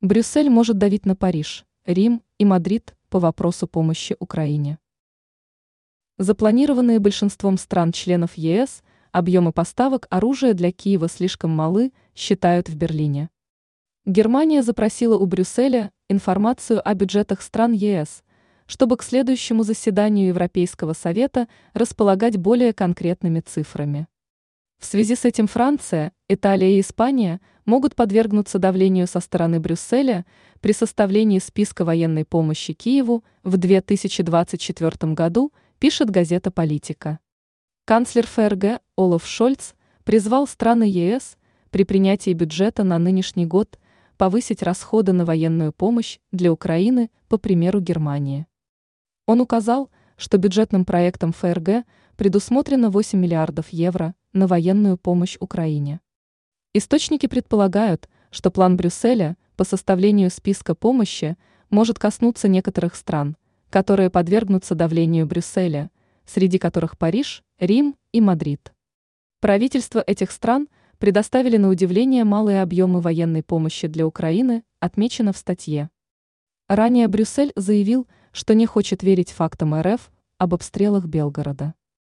Брюссель может давить на Париж, Рим и Мадрид по вопросу помощи Украине. Запланированные большинством стран-членов ЕС объемы поставок оружия для Киева слишком малы, считают в Берлине. Германия запросила у Брюсселя информацию о бюджетах стран ЕС, чтобы к следующему заседанию Европейского совета располагать более конкретными цифрами. В связи с этим Франция, Италия и Испания могут подвергнуться давлению со стороны Брюсселя при составлении списка военной помощи Киеву в 2024 году, пишет газета «Политика». Канцлер ФРГ Олаф Шольц призвал страны ЕС при принятии бюджета на нынешний год повысить расходы на военную помощь для Украины по примеру Германии. Он указал, что бюджетным проектом ФРГ предусмотрено 8 миллиардов евро на военную помощь Украине. Источники предполагают, что план Брюсселя по составлению списка помощи может коснуться некоторых стран, которые подвергнутся давлению Брюсселя, среди которых Париж, Рим и Мадрид. Правительства этих стран предоставили на удивление малые объемы военной помощи для Украины, отмечено в статье. Ранее Брюссель заявил, что не хочет верить фактам РФ об обстрелах Белгорода.